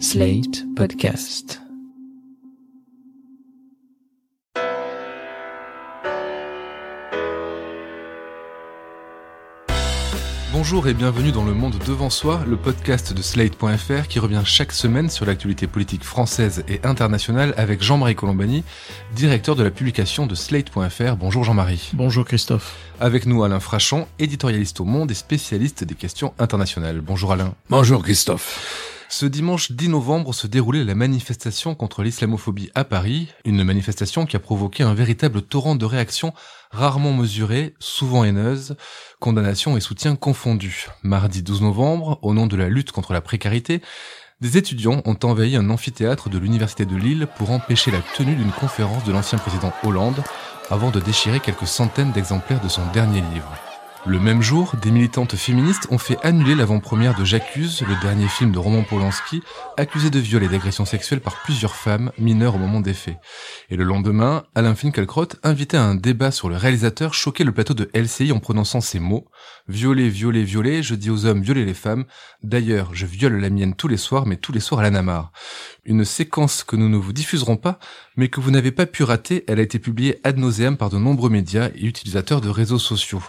Slate Podcast. Bonjour et bienvenue dans Le Monde Devant Soi, le podcast de Slate.fr qui revient chaque semaine sur l'actualité politique française et internationale avec Jean-Marie Colombani, directeur de la publication de Slate.fr. Bonjour Jean-Marie. Bonjour Christophe. Avec nous Alain Frachon, éditorialiste au Monde et spécialiste des questions internationales. Bonjour Alain. Bonjour Christophe. Ce dimanche 10 novembre se déroulait la manifestation contre l'islamophobie à Paris, une manifestation qui a provoqué un véritable torrent de réactions rarement mesurées, souvent haineuses, condamnations et soutien confondus. Mardi 12 novembre, au nom de la lutte contre la précarité, des étudiants ont envahi un amphithéâtre de l'université de Lille pour empêcher la tenue d'une conférence de l'ancien président Hollande avant de déchirer quelques centaines d'exemplaires de son dernier livre. Le même jour, des militantes féministes ont fait annuler l'avant-première de J'accuse, le dernier film de Roman Polanski, accusé de viol et d'agression sexuelle par plusieurs femmes mineures au moment des faits. Et le lendemain, Alain Finkielkraut, invité à un débat sur le réalisateur, choquait le plateau de LCI en prononçant ces mots « Violer, violer, violer, je dis aux hommes violer les femmes. D'ailleurs, je viole la mienne tous les soirs, mais tous les soirs à la Namar. » Une séquence que nous ne vous diffuserons pas, mais que vous n'avez pas pu rater, elle a été publiée ad nauseam par de nombreux médias et utilisateurs de réseaux sociaux.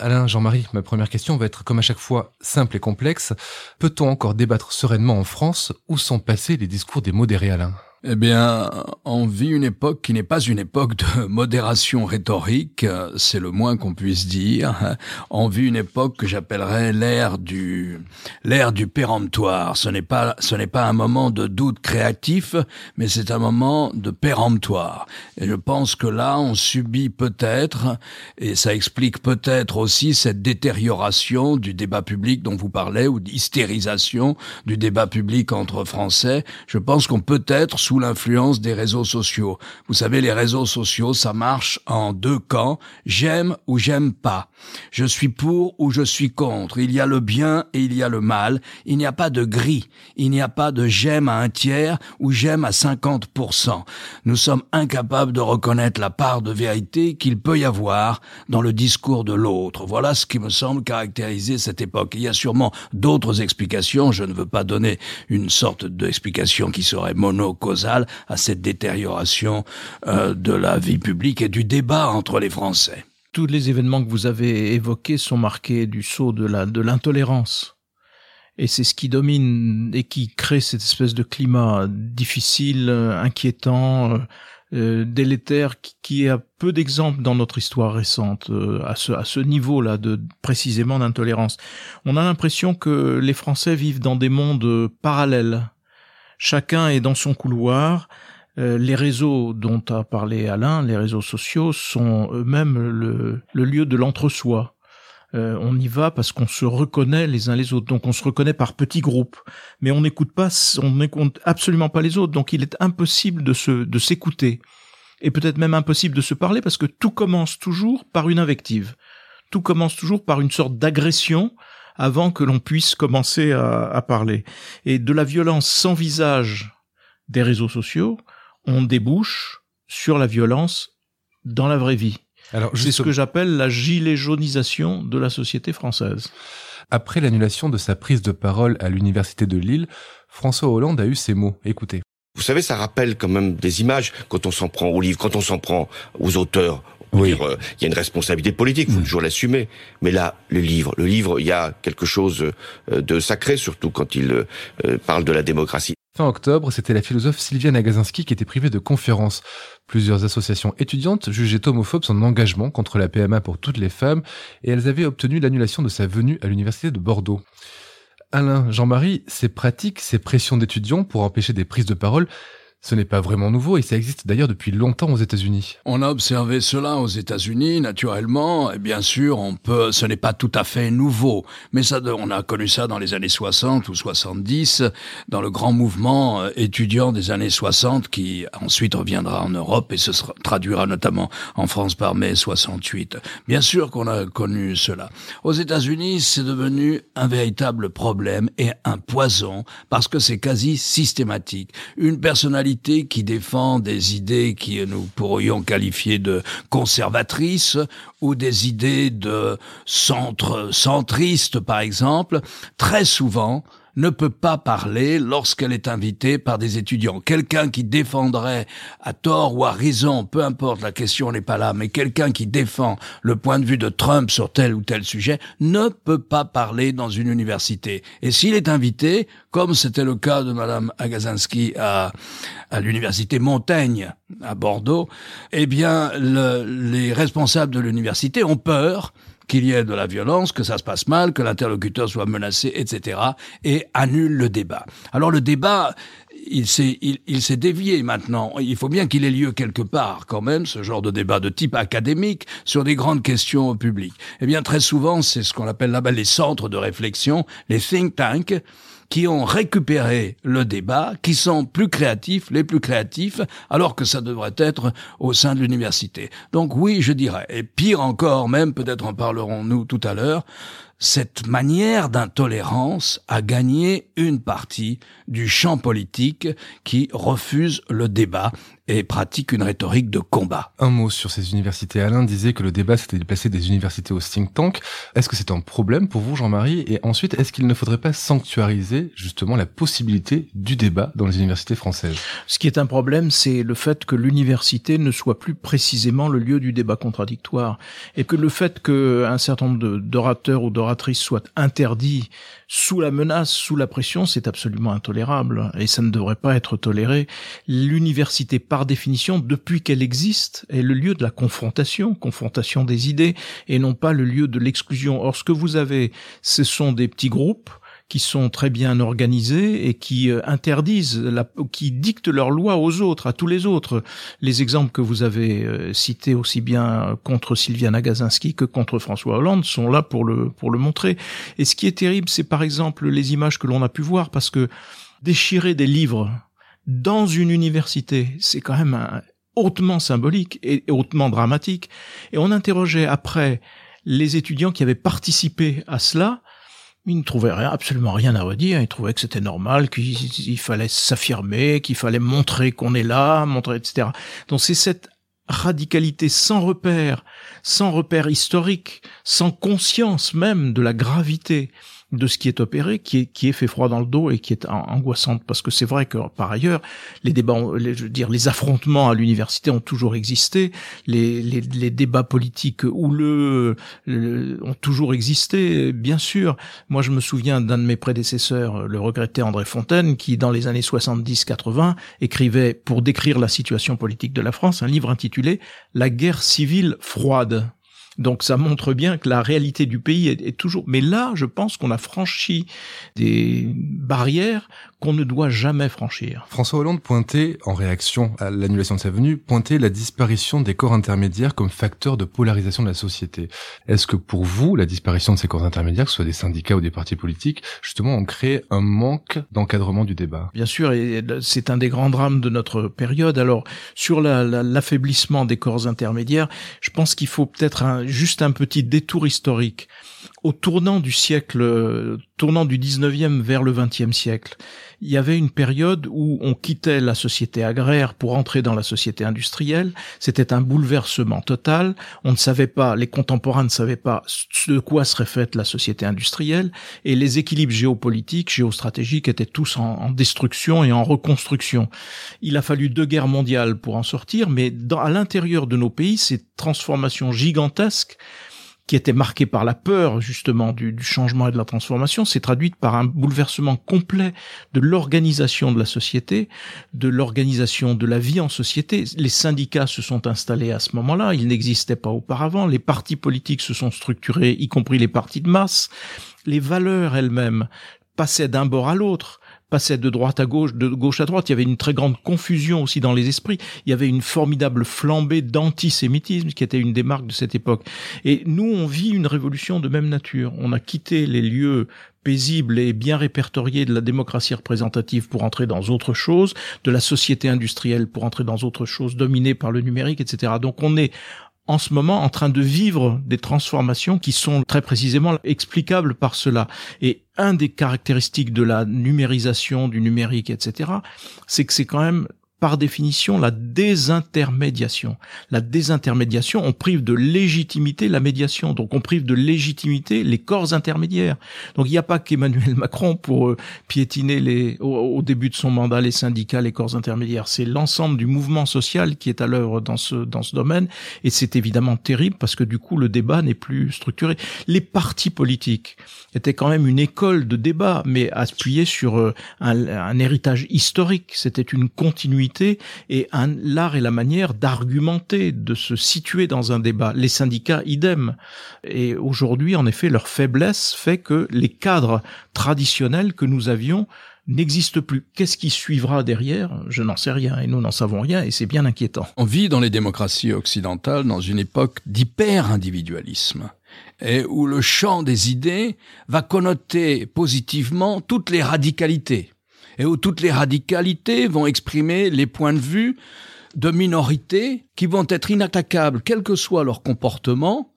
Alain, Jean-Marie, ma première question va être comme à chaque fois simple et complexe. Peut-on encore débattre sereinement en France? Où sont passés les discours des modérés, Alain? Eh bien, on vit une époque qui n'est pas une époque de modération rhétorique, c'est le moins qu'on puisse dire. On vit une époque que j'appellerais l'ère du l'ère du péremptoire. Ce n'est pas ce n'est pas un moment de doute créatif, mais c'est un moment de péremptoire. Et je pense que là, on subit peut-être, et ça explique peut-être aussi cette détérioration du débat public dont vous parlez ou d'hystérisation du débat public entre Français. Je pense qu'on peut être sous l'influence des réseaux sociaux. Vous savez, les réseaux sociaux, ça marche en deux camps. J'aime ou j'aime pas. Je suis pour ou je suis contre. Il y a le bien et il y a le mal. Il n'y a pas de gris. Il n'y a pas de j'aime à un tiers ou j'aime à 50%. Nous sommes incapables de reconnaître la part de vérité qu'il peut y avoir dans le discours de l'autre. Voilà ce qui me semble caractériser cette époque. Il y a sûrement d'autres explications. Je ne veux pas donner une sorte d'explication qui serait monocausale à cette détérioration euh, de la vie publique et du débat entre les Français. Tous les événements que vous avez évoqués sont marqués du sceau de l'intolérance. Et c'est ce qui domine et qui crée cette espèce de climat difficile, inquiétant, euh, délétère, qui, a peu d'exemples dans notre histoire récente euh, à ce, à ce niveau-là de précisément d'intolérance. On a l'impression que les Français vivent dans des mondes parallèles chacun est dans son couloir. Euh, les réseaux dont a parlé Alain, les réseaux sociaux, sont eux-mêmes le, lieu de l'entre-soi. Euh, on y va parce qu'on se reconnaît les uns les autres, donc on se reconnaît par petits groupes, mais on n'écoute pas, on n'écoute absolument pas les autres, donc il est impossible de se, de s'écouter, et peut-être même impossible de se parler parce que tout commence toujours par une invective, tout commence toujours par une sorte d'agression avant que l'on puisse commencer à, parler. Et de la violence sans visage des réseaux sociaux, on débouche sur la violence dans la vraie vie. Alors, c'est ce que j'appelle la gilet jaunisation de la société française. Après l'annulation de sa prise de parole à l'université de Lille, François Hollande a eu ces mots. Écoutez. Vous savez, ça rappelle quand même des images quand on s'en prend aux livres, quand on s'en prend aux auteurs, oui. Euh, il y a une responsabilité politique, il faut mm. toujours l'assumer. Mais là, le livre, le livre, il y a quelque chose euh, de sacré, surtout quand il euh, parle de la démocratie. Fin octobre, c'était la philosophe Sylvia Nagasinski qui était privée de conférences. Plusieurs associations étudiantes jugeaient homophobe son engagement contre la PMA pour toutes les femmes et elles avaient obtenu l'annulation de sa venue à l'université de Bordeaux. Alain, Jean-Marie, ces pratiques, ces pressions d'étudiants pour empêcher des prises de parole, ce n'est pas vraiment nouveau et ça existe d'ailleurs depuis longtemps aux États-Unis. On a observé cela aux États-Unis, naturellement, et bien sûr, on peut, ce n'est pas tout à fait nouveau, mais ça, on a connu ça dans les années 60 ou 70, dans le grand mouvement euh, étudiant des années 60 qui ensuite reviendra en Europe et se traduira notamment en France par mai 68. Bien sûr qu'on a connu cela. Aux États-Unis, c'est devenu un véritable problème et un poison parce que c'est quasi systématique. Une personnalité qui défend des idées qui nous pourrions qualifier de conservatrices ou des idées de centre centriste par exemple, très souvent ne peut pas parler lorsqu'elle est invitée par des étudiants. Quelqu'un qui défendrait à tort ou à raison, peu importe, la question n'est pas là, mais quelqu'un qui défend le point de vue de Trump sur tel ou tel sujet ne peut pas parler dans une université. Et s'il est invité, comme c'était le cas de Madame Agazinski à, à l'université Montaigne à Bordeaux, eh bien, les responsables de l'université ont peur qu'il y ait de la violence, que ça se passe mal, que l'interlocuteur soit menacé, etc., et annule le débat. Alors le débat, il s'est il, il s'est dévié maintenant. Il faut bien qu'il ait lieu quelque part quand même, ce genre de débat de type académique sur des grandes questions publiques. Eh bien, très souvent, c'est ce qu'on appelle là-bas les centres de réflexion, les think tanks, qui ont récupéré le débat, qui sont plus créatifs, les plus créatifs, alors que ça devrait être au sein de l'université. Donc oui, je dirais, et pire encore même, peut-être en parlerons-nous tout à l'heure, cette manière d'intolérance a gagné une partie du champ politique qui refuse le débat et pratique une rhétorique de combat. Un mot sur ces universités. Alain disait que le débat s'était déplacé des universités au think tank. Est-ce que c'est un problème pour vous, Jean-Marie? Et ensuite, est-ce qu'il ne faudrait pas sanctuariser justement la possibilité du débat dans les universités françaises? Ce qui est un problème, c'est le fait que l'université ne soit plus précisément le lieu du débat contradictoire et que le fait qu'un certain nombre d'orateurs ou d'oratrices soient interdits sous la menace, sous la pression, c'est absolument intolérable et ça ne devrait pas être toléré. L'université, par définition, depuis qu'elle existe, est le lieu de la confrontation, confrontation des idées et non pas le lieu de l'exclusion. Or, ce que vous avez, ce sont des petits groupes qui sont très bien organisés et qui euh, interdisent, qui dictent leurs lois aux autres, à tous les autres. Les exemples que vous avez euh, cités aussi bien contre Sylvia Nagasinski que contre François Hollande sont là pour le pour le montrer. Et ce qui est terrible, c'est par exemple les images que l'on a pu voir, parce que déchirer des livres dans une université, c'est quand même hautement symbolique et hautement dramatique. Et on interrogeait après les étudiants qui avaient participé à cela, il ne trouvait rien, absolument rien à redire. Il trouvait que c'était normal, qu'il fallait s'affirmer, qu'il fallait montrer qu'on est là, montrer, etc. Donc c'est cette radicalité sans repère, sans repère historique, sans conscience même de la gravité de ce qui est opéré, qui est, qui est fait froid dans le dos et qui est angoissante. Parce que c'est vrai que par ailleurs, les débats, je dire, les affrontements à l'université ont toujours existé, les, les, les débats politiques houleux ont toujours existé, bien sûr. Moi, je me souviens d'un de mes prédécesseurs, le regretté André Fontaine, qui dans les années 70-80 écrivait pour décrire la situation politique de la France un livre intitulé La guerre civile froide. Donc ça montre bien que la réalité du pays est, toujours. Mais là, je pense qu'on a franchi des barrières qu'on ne doit jamais franchir. François Hollande pointait, en réaction à l'annulation de sa venue, pointait la disparition des corps intermédiaires comme facteur de polarisation de la société. Est-ce que pour vous, la disparition de ces corps intermédiaires, que ce soit des syndicats ou des partis politiques, justement, ont créé un manque d'encadrement du débat? Bien sûr, et c'est un des grands drames de notre période. Alors, sur l'affaiblissement des corps intermédiaires, je pense qu'il faut peut-être juste un petit détour historique. Au tournant du siècle, tournant du 19e vers le 20e siècle, il y avait une période où on quittait la société agraire pour entrer dans la société industrielle. C'était un bouleversement total. On ne savait pas, les contemporains ne savaient pas de quoi serait faite la société industrielle et les équilibres géopolitiques, géostratégiques étaient tous en, destruction et en reconstruction. Il a fallu deux guerres mondiales pour en sortir, mais à l'intérieur de nos pays, ces transformations gigantesques qui était marquée par la peur justement du, changement et de la transformation, s'est traduite par un bouleversement complet de l'organisation de la société, de l'organisation de la vie en société. Les syndicats se sont installés à ce moment-là, ils n'existaient pas auparavant, les partis politiques se sont structurés, y compris les partis de masse, les valeurs elles-mêmes passaient d'un bord à l'autre passait de droite à gauche, de gauche à droite. Il y avait une très grande confusion aussi dans les esprits. Il y avait une formidable flambée d'antisémitisme qui était une des marques de cette époque. Et nous, on vit une révolution de même nature. On a quitté les lieux paisibles et bien répertoriés de la démocratie représentative pour entrer dans autre chose, de la société industrielle pour entrer dans autre chose, dominée par le numérique, etc. Donc on est en ce moment en train de vivre des transformations qui sont très précisément explicables par cela. Et un des caractéristiques de la numérisation, du numérique, etc., c'est que c'est quand même par définition la désintermédiation. La désintermédiation, on prive de légitimité la médiation, donc on prive de légitimité les corps intermédiaires. Donc il n'y a pas qu'Emmanuel Macron pour euh, piétiner les, au, début de son mandat les syndicats, les corps intermédiaires. C'est l'ensemble du mouvement social qui est à l'œuvre dans ce, dans ce domaine, et c'est évidemment terrible parce que du coup le débat n'est plus structuré. Les partis politiques étaient quand même une école de débat, mais appuyée sur euh, un, un héritage historique. C'était une continuité et l'art et la manière d'argumenter, de se situer dans un débat. Les syndicats, idem. Et aujourd'hui, en effet, leur faiblesse fait que les cadres traditionnels que nous avions n'existent plus. Qu'est-ce qui suivra derrière? Je n'en sais rien et nous n'en savons rien et c'est bien inquiétant. On vit dans les démocraties occidentales dans une époque d'hyper-individualisme et où le champ des idées va connoter positivement toutes les radicalités et où toutes les radicalités vont exprimer les points de vue de minorités qui vont être inattaquables, quel que soit leur comportement,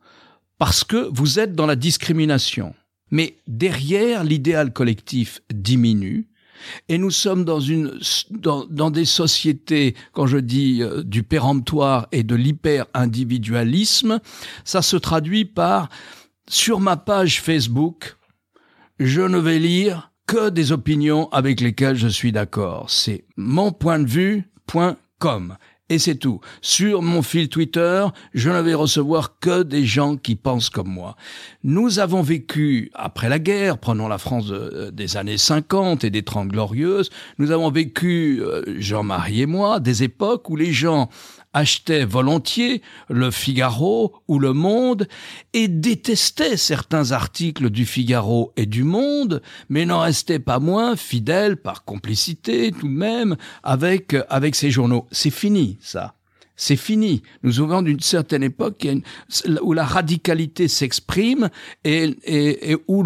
parce que vous êtes dans la discrimination. Mais derrière, l'idéal collectif diminue, et nous sommes dans une dans, des sociétés, quand je dis euh, du péremptoire et de l'hyper-individualisme, ça se traduit par sur ma page Facebook, je ne vais lire que des opinions avec lesquelles je suis d'accord. C'est mon point de vue, point com. Et c'est tout. Sur mon fil Twitter, je ne vais recevoir que des gens qui pensent comme moi. Nous avons vécu, après la guerre, prenons la France euh, des années 50 et des 30 glorieuses, nous avons vécu, euh, Jean-Marie et moi, des époques où les gens achetait volontiers le Figaro ou le Monde et détestait certains articles du Figaro et du Monde, mais n'en restait pas moins fidèle par complicité tout de même avec avec ces journaux. C'est fini ça. C'est fini. Nous ouvrons d'une certaine époque où la radicalité s'exprime et, où,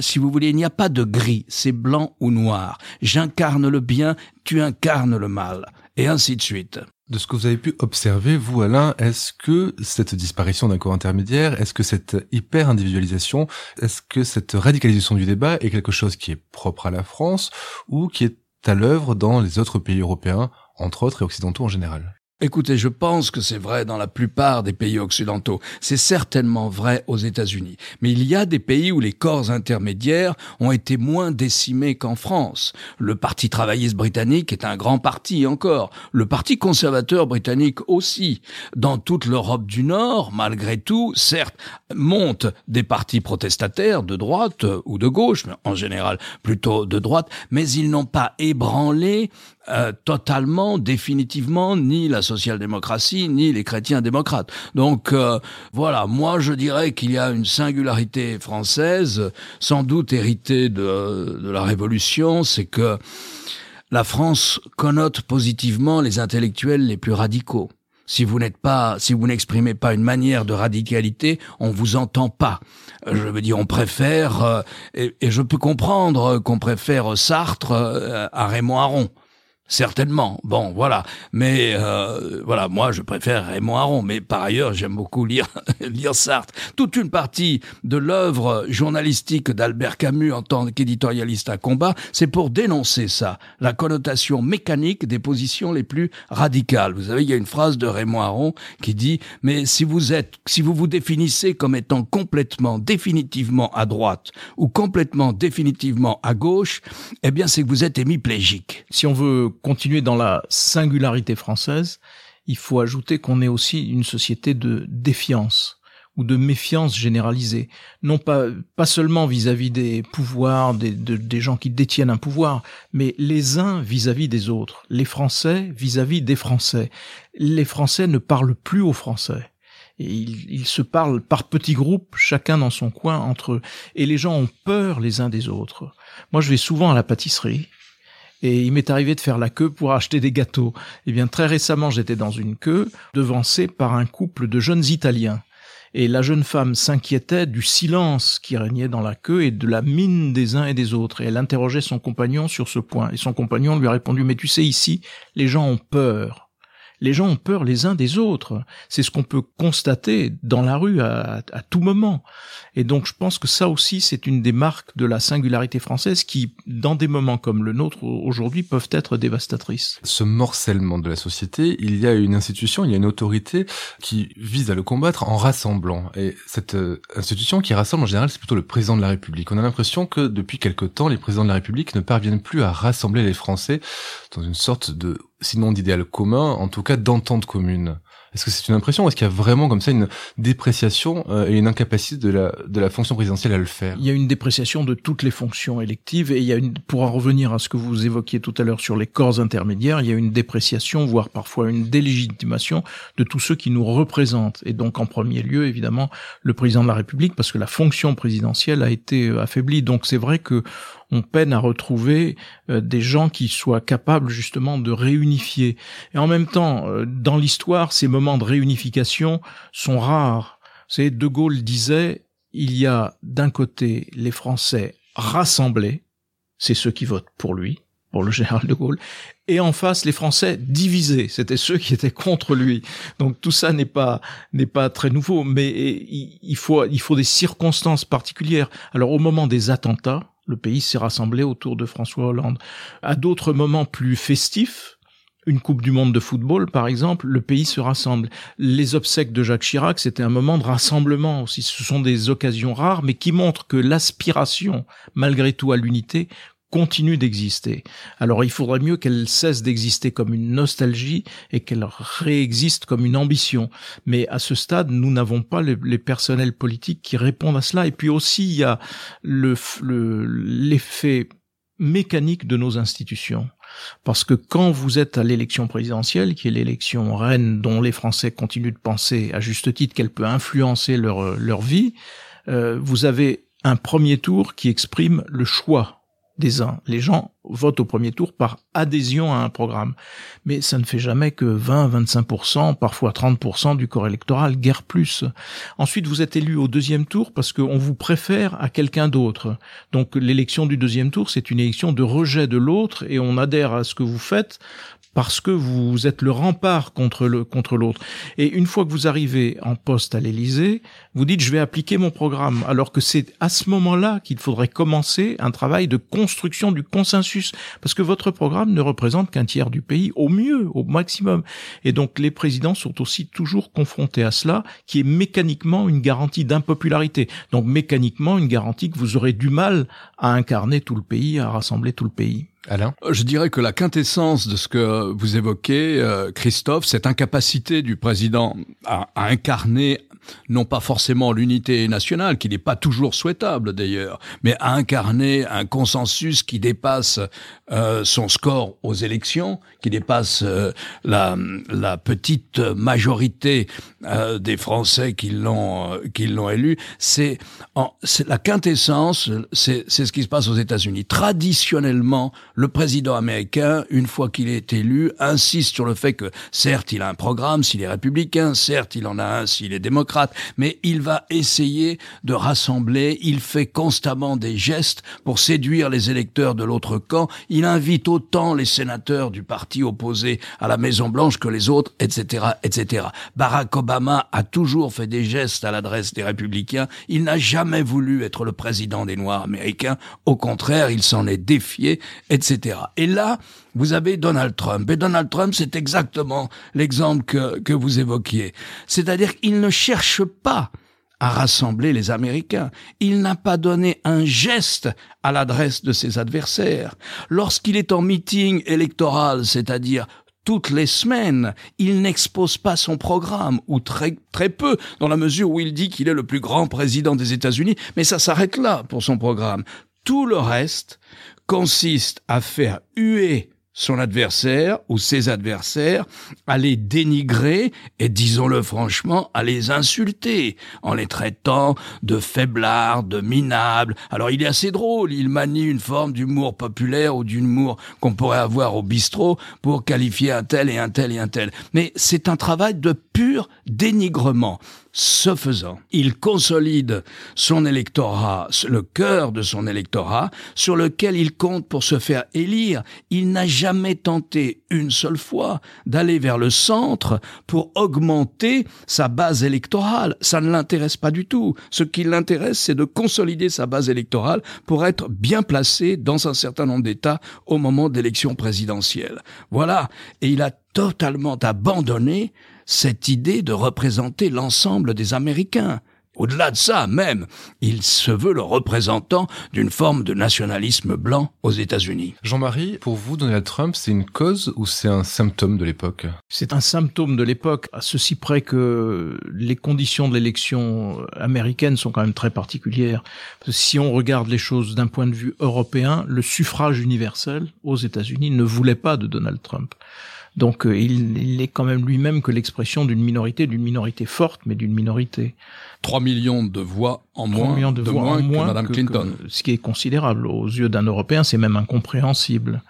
si vous voulez, il n'y a pas de gris. C'est blanc ou noir. J'incarne le bien, tu incarnes le mal. Et ainsi de suite. De ce que vous avez pu observer, vous Alain, est-ce que cette disparition d'un corps intermédiaire, est-ce que cette hyper-individualisation, est-ce que cette radicalisation du débat est quelque chose qui est propre à la France ou qui est à l'œuvre dans les autres pays européens, entre autres et occidentaux en général Écoutez, je pense que c'est vrai dans la plupart des pays occidentaux. C'est certainement vrai aux États-Unis. Mais il y a des pays où les corps intermédiaires ont été moins décimés qu'en France. Le Parti travailliste britannique est un grand parti encore. Le Parti conservateur britannique aussi. Dans toute l'Europe du Nord, malgré tout, certes, montent des partis protestataires de droite ou de gauche, mais en général plutôt de droite, mais ils n'ont pas ébranlé euh, totalement, définitivement, ni la social-démocratie, ni les chrétiens démocrates. Donc euh, voilà, moi je dirais qu'il y a une singularité française, sans doute héritée de, de la Révolution, c'est que la France connote positivement les intellectuels les plus radicaux. Si vous n'êtes pas, si vous n'exprimez pas une manière de radicalité, on vous entend pas. Je veux dire, on préfère, et, et, je peux comprendre qu'on préfère Sartre à Raymond Aron. Certainement. Bon, voilà. Mais euh, voilà, moi, je préfère Raymond Aron. Mais par ailleurs, j'aime beaucoup lire lire Sartre. Toute une partie de l'œuvre journalistique d'Albert Camus en tant qu'éditorialiste à combat, c'est pour dénoncer ça, la connotation mécanique des positions les plus radicales. Vous savez, il y a une phrase de Raymond Aron qui dit "Mais si vous êtes, si vous vous définissez comme étant complètement, définitivement à droite ou complètement, définitivement à gauche, eh bien, c'est que vous êtes hémiplégique." Si on veut continuer dans la singularité française, il faut ajouter qu'on est aussi une société de défiance ou de méfiance généralisée, non pas pas seulement vis-à-vis des pouvoirs, des, des gens qui détiennent un pouvoir, mais les uns vis-à-vis des autres, les Français vis-à-vis des Français. Les Français ne parlent plus aux Français. Et ils, ils, se parlent par petits groupes, chacun dans son coin entre eux. Et les gens ont peur les uns des autres. Moi, je vais souvent à la pâtisserie et il m'est arrivé de faire la queue pour acheter des gâteaux. Eh bien, très récemment, j'étais dans une queue, devancée par un couple de jeunes Italiens. Et la jeune femme s'inquiétait du silence qui régnait dans la queue et de la mine des uns et des autres. Et elle interrogeait son compagnon sur ce point. Et son compagnon lui a répondu, mais tu sais, ici, les gens ont peur. Les gens ont peur les uns des autres. C'est ce qu'on peut constater dans la rue à, tout moment. Et donc je pense que ça aussi, c'est une des marques de la singularité française qui, dans des moments comme le nôtre aujourd'hui, peuvent être dévastatrices. Ce morcellement de la société, il y a une institution, il y a une autorité qui vise à le combattre en rassemblant. Et cette euh, institution qui rassemble en général, c'est plutôt le président de la République. On a l'impression que depuis quelque temps, les présidents de la République ne parviennent plus à rassembler les Français dans une sorte de, sinon d'idéal commun, en tout cas d'entente commune. Est-ce que c'est une impression est-ce qu'il y a vraiment comme ça une dépréciation euh, et une incapacité de la, de la fonction présidentielle à le faire? Il y a une dépréciation de toutes les fonctions électives et il y a une, pour en revenir à ce que vous évoquiez tout à l'heure sur les corps intermédiaires, il y a une dépréciation, voire parfois une délégitimation de tous ceux qui nous représentent. Et donc en premier lieu, évidemment, le président de la République, parce que la fonction présidentielle a été affaiblie. Donc c'est vrai que on peine à retrouver euh, des gens qui soient capables justement de réunifier. Et en même temps, dans l'histoire, ces moments de réunification sont rares. C'est De Gaulle disait, il y a d'un côté les Français rassemblés, c'est ceux qui votent pour lui, pour le général de Gaulle, et en face les Français divisés, c'était ceux qui étaient contre lui. Donc tout ça n'est pas n'est pas très nouveau, mais il faut il faut des circonstances particulières. Alors au moment des attentats, le pays s'est rassemblé autour de François Hollande. À d'autres moments plus festifs, une Coupe du Monde de football, par exemple, le pays se rassemble. Les obsèques de Jacques Chirac, c'était un moment de rassemblement aussi. Ce sont des occasions rares, mais qui montrent que l'aspiration, malgré tout, à l'unité continue d'exister. Alors il faudrait mieux qu'elle cesse d'exister comme une nostalgie et qu'elle réexiste comme une ambition. Mais à ce stade, nous n'avons pas les, personnels politiques qui répondent à cela. Et puis aussi, il y a l'effet mécanique de nos institutions. Parce que quand vous êtes à l'élection présidentielle, qui est l'élection reine dont les Français continuent de penser à juste titre qu'elle peut influencer leur, leur vie, euh, vous avez un premier tour qui exprime le choix Les gens votent au premier tour par adhésion à un programme. Mais ça ne fait jamais que 20, 25%, parfois 30% du corps électoral, guère plus. Ensuite, vous êtes élu au deuxième tour parce qu'on vous préfère à quelqu'un d'autre. Donc l'élection du deuxième tour, c'est une élection de rejet de l'autre et on adhère à ce que vous faites parce que vous êtes le rempart contre le contre l'autre. Et une fois que vous arrivez en poste à l'Élysée, vous dites je vais appliquer mon programme, alors que c'est à ce moment-là qu'il faudrait commencer un travail de construction du consensus, parce que votre programme ne représente qu'un tiers du pays, au mieux, au maximum. Et donc les présidents sont aussi toujours confrontés à cela, qui est mécaniquement une garantie d'impopularité. Donc mécaniquement une garantie que vous aurez du mal à incarner tout le pays, à rassembler tout le pays. Alain? Je dirais que la quintessence de ce que vous évoquez, euh, Christophe, cette incapacité du président à, à incarner non pas forcément l'unité nationale, qui n'est pas toujours souhaitable d'ailleurs, mais à incarner un consensus qui dépasse euh, son score aux élections, qui dépasse euh, la, la, petite majorité euh, des Français qui l'ont qui l'ont élu, c'est la quintessence, c'est ce qui se passe aux États-Unis. Traditionnellement, le président américain, une fois qu'il est élu, insiste sur le fait que certes il a un programme s'il est républicain, certes il en a un s'il est démocrate, mais il va essayer de rassembler. Il fait constamment des gestes pour séduire les électeurs de l'autre camp. Il invite autant les sénateurs du parti opposé à la Maison Blanche que les autres, etc., etc. Barack Obama a toujours fait des gestes à l'adresse des républicains. Il n'a jamais voulu être le président des Noirs américains. Au contraire, il s'en est défié. Et là, vous avez Donald Trump. Et Donald Trump, c'est exactement l'exemple que, que vous évoquiez. C'est-à-dire qu'il ne cherche pas à rassembler les Américains. Il n'a pas donné un geste à l'adresse de ses adversaires. Lorsqu'il est en meeting électoral, c'est-à-dire toutes les semaines, il n'expose pas son programme, ou très, très peu, dans la mesure où il dit qu'il est le plus grand président des États-Unis, mais ça s'arrête là pour son programme. Tout le reste consiste à faire huer son adversaire ou ses adversaires, à les dénigrer et, disons-le franchement, à les insulter en les traitant de faiblards, de minables. Alors il est assez drôle, il manie une forme d'humour populaire ou d'humour qu'on pourrait avoir au bistrot pour qualifier un tel et un tel et un tel. Mais c'est un travail de pur dénigrement. Ce faisant, il consolide son électorat, le cœur de son électorat, sur lequel il compte pour se faire élire. Il n'a jamais tenté une seule fois d'aller vers le centre pour augmenter sa base électorale. Ça ne l'intéresse pas du tout. Ce qui l'intéresse, c'est de consolider sa base électorale pour être bien placé dans un certain nombre d'États au moment d'élections présidentielles. Voilà. Et il a totalement abandonné cette idée de représenter l'ensemble des Américains. Au-delà de ça, même, il se veut le représentant d'une forme de nationalisme blanc aux États-Unis. Jean-Marie, pour vous, Donald Trump, c'est une cause ou c'est un symptôme de l'époque? C'est un symptôme de l'époque, à ceci près que les conditions de l'élection américaine sont quand même très particulières. Si on regarde les choses d'un point de vue européen, le suffrage universel aux États-Unis ne voulait pas de Donald Trump. Donc euh, il, il, est quand même lui-même que l'expression d'une minorité, d'une minorité forte, mais d'une minorité. 3 millions de voix en moins, millions de, de voix moins en moins que Madame que- Clinton. que- ce qui est considérable aux yeux d'un Européen, c'est même incompréhensible.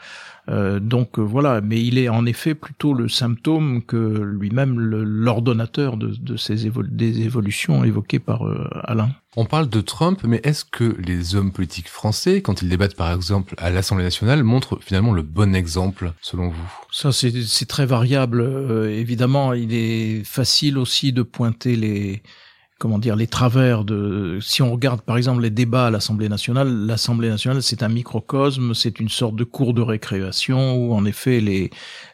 Euh, donc euh, voilà, mais il est en effet plutôt le symptôme que lui-même l'ordonnateur de, de ces évol- des évolutions évoquées par euh, Alain. On parle de Trump, mais est-ce que les hommes politiques français, quand ils débattent par exemple à l'Assemblée nationale, montrent finalement le bon exemple, selon vous? Ça, c'est c'est très variable. Euh, évidemment, il est facile aussi de pointer les comment dire les travers de si on regarde par exemple les débats à l'Assemblée nationale l'Assemblée nationale c'est un microcosme c'est une sorte de cours de récréation où en effet les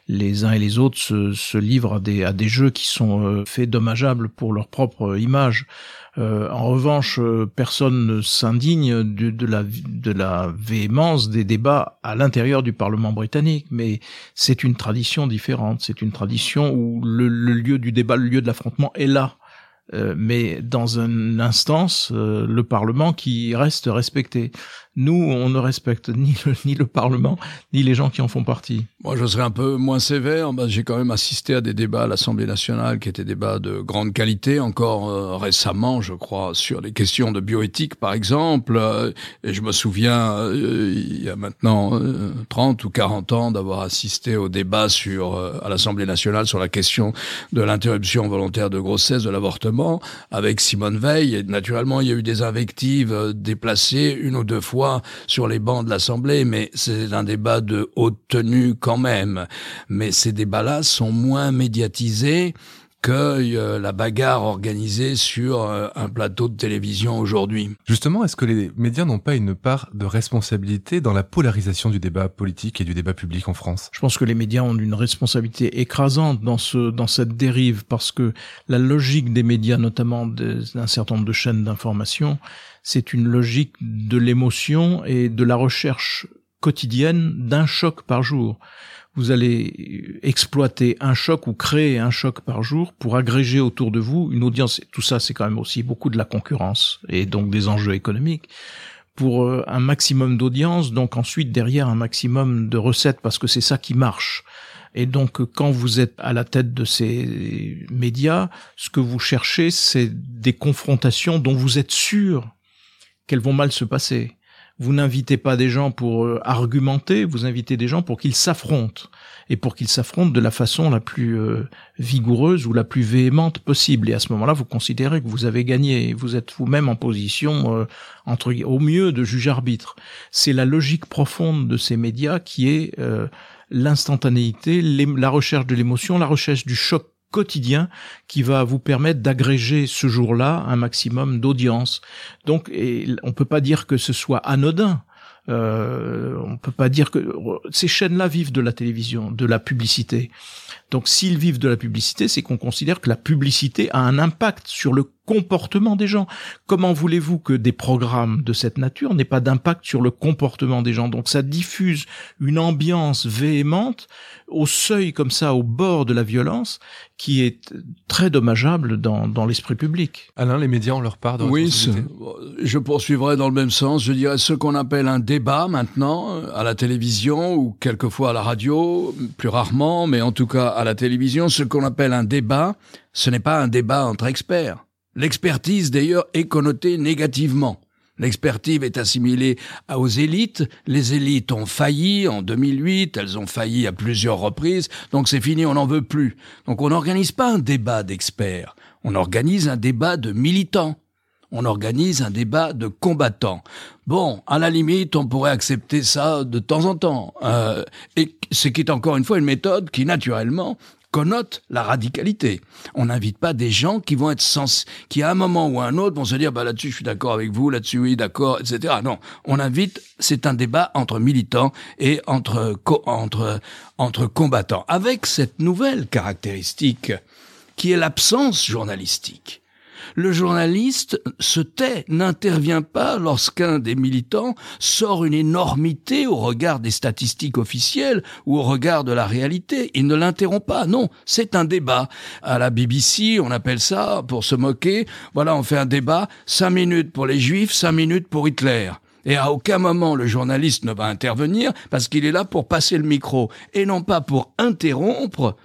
les uns et les autres se, se livrent à des à des jeux qui sont euh, faits dommageables pour leur propre image euh, en revanche, euh, personne ne s'indigne de, la, de la véhémence des débats à l'intérieur du Parlement britannique, mais c'est une tradition différente. C'est une tradition où le, le lieu du débat, le lieu de l'affrontement est là. Euh, mais dans une instance, euh, le Parlement qui reste respecté. Nous, on ne respecte ni le, ni le Parlement, ni les gens qui en font partie. Moi, je serais un peu moins sévère. J'ai quand même assisté à des débats à l'Assemblée nationale qui étaient des débats de grande qualité, encore euh, récemment, je crois, sur les questions de bioéthique, par exemple. Euh, et je me souviens, euh, il y a maintenant euh, 30 ou 40 ans, d'avoir assisté au débat sur, à l'Assemblée nationale sur la question de l'interruption volontaire de grossesse, de l'avortement, avec Simone Veil. Et naturellement, il y a eu des invectives déplacées une ou deux fois sur les bancs de l'Assemblée, mais c'est un débat de haute tenue quand même. Mais ces débats-là sont moins médiatisés que euh, la bagarre organisée sur euh, un plateau de télévision aujourd'hui. Justement, est-ce que les médias n'ont pas une part de responsabilité dans la polarisation du débat politique et du débat public en France? Je pense que les médias ont une responsabilité écrasante dans ce dans cette dérive parce que la logique des médias, notamment d'un certain nombre de chaînes d'information, c'est une logique de l'émotion et de la recherche quotidienne d'un choc par jour. Vous allez exploiter un choc ou créer un choc par jour pour agréger autour de vous une audience. Tout ça, c'est quand même aussi beaucoup de la concurrence et donc des enjeux économiques pour euh, un maximum d'audience, donc ensuite derrière un maximum de recettes, parce que c'est ça qui marche. Et donc, quand vous êtes à la tête de ces médias, ce que vous cherchez, c'est des confrontations dont vous êtes sûr qu'elles vont mal se passer. Vous n'invitez pas des gens pour euh, argumenter, vous invitez des gens pour qu'ils s'affrontent et pour qu'ils s'affrontent de la façon la plus euh, vigoureuse ou la plus véhémente possible. Et à ce moment-là, vous considérez que vous avez gagné. Vous êtes vous-même en position, euh, entre au mieux, de juge-arbitre. C'est la logique profonde de ces médias qui est euh, l'instantanéité, la recherche de l'émotion, la recherche du choc quotidien qui va vous permettre d'agréger ce jour-là un maximum d'audience. Donc, et on peut pas dire que ce soit anodin. Euh, on peut pas dire que ces chaînes-là vivent de la télévision, de la publicité. Donc, s'ils vivent de la publicité, c'est qu'on considère que la publicité a un impact sur le comportement des gens. Comment voulez-vous que des programmes de cette nature n'aient pas d'impact sur le comportement des gens? Donc, ça diffuse une ambiance véhémente au seuil comme ça, au bord de la violence, qui est très dommageable dans, dans l'esprit public. Alain, les médias ont leur part de Oui, ce- je poursuivrai dans le même sens. Je dirais ce qu'on appelle un débat maintenant euh, à la télévision ou quelquefois à la radio, plus rarement, mais en tout cas à la télévision, ce qu'on appelle un débat, ce n'est pas un débat entre experts. L'expertise d'ailleurs est connotée négativement. L'expertise est assimilée aux élites. Les élites ont failli en 2008, elles ont failli à plusieurs reprises, donc c'est fini, on n'en veut plus. Donc on n'organise pas un débat d'experts, on organise un débat de militants. On organise un débat de combattants. Bon, à la limite, on pourrait accepter ça de temps en temps. Euh, et ce qui est encore une fois une méthode qui, naturellement, connote la radicalité. On n'invite pas des gens qui vont être sens, qui à un moment ou à un autre vont se dire bah là-dessus je suis d'accord avec vous, là-dessus oui d'accord, etc. Non, on invite, c'est un débat entre militants et entre entre entre combattants, avec cette nouvelle caractéristique qui est l'absence journalistique. Le journaliste se tait, n'intervient pas lorsqu'un des militants sort une énormité au regard des statistiques officielles ou au regard de la réalité. Il ne l'interrompt pas. Non, c'est un débat. À la BBC, on appelle ça, pour se moquer, voilà, on fait un débat, cinq minutes pour les juifs, cinq minutes pour Hitler. Et à aucun moment le journaliste ne va intervenir parce qu'il est là pour passer le micro et non pas pour interrompre.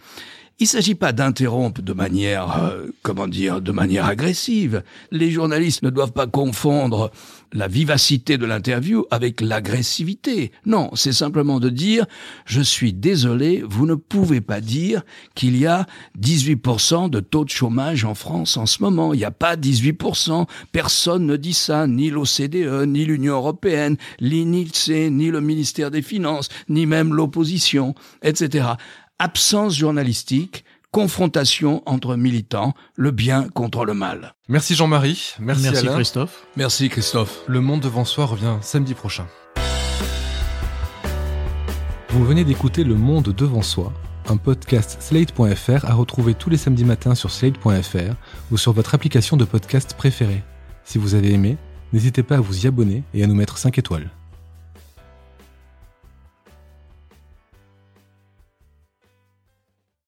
Il ne s'agit pas d'interrompre de manière, euh, comment dire, de manière agressive. Les journalistes ne doivent pas confondre la vivacité de l'interview avec l'agressivité. Non, c'est simplement de dire, je suis désolé, vous ne pouvez pas dire qu'il y a 18% de taux de chômage en France en ce moment. Il n'y a pas 18%. Personne ne dit ça, ni l'OCDE, ni l'Union européenne, ni l'INSEE, ni le ministère des Finances, ni même l'opposition, etc absence journalistique, confrontation entre militants, le bien contre le mal. Merci Jean-Marie, merci, merci Christophe. Merci Christophe. Le Monde devant soi revient samedi prochain. Vous venez d'écouter Le Monde devant soi, un podcast slate.fr à retrouver tous les samedis matins sur slate.fr ou sur votre application de podcast préférée. Si vous avez aimé, n'hésitez pas à vous y abonner et à nous mettre 5 étoiles.